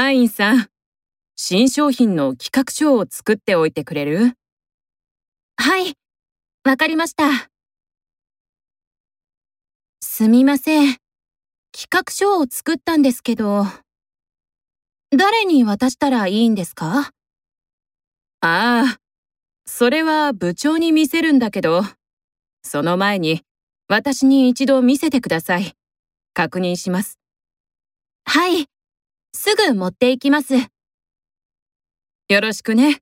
アインさん、新商品の企画書を作っておいてくれる？はい、わかりました。すみません。企画書を作ったんですけど、誰に渡したらいいんですか？ああ、それは部長に見せるんだけど、その前に私に一度見せてください。確認します。はい。すぐ持っていきます。よろしくね。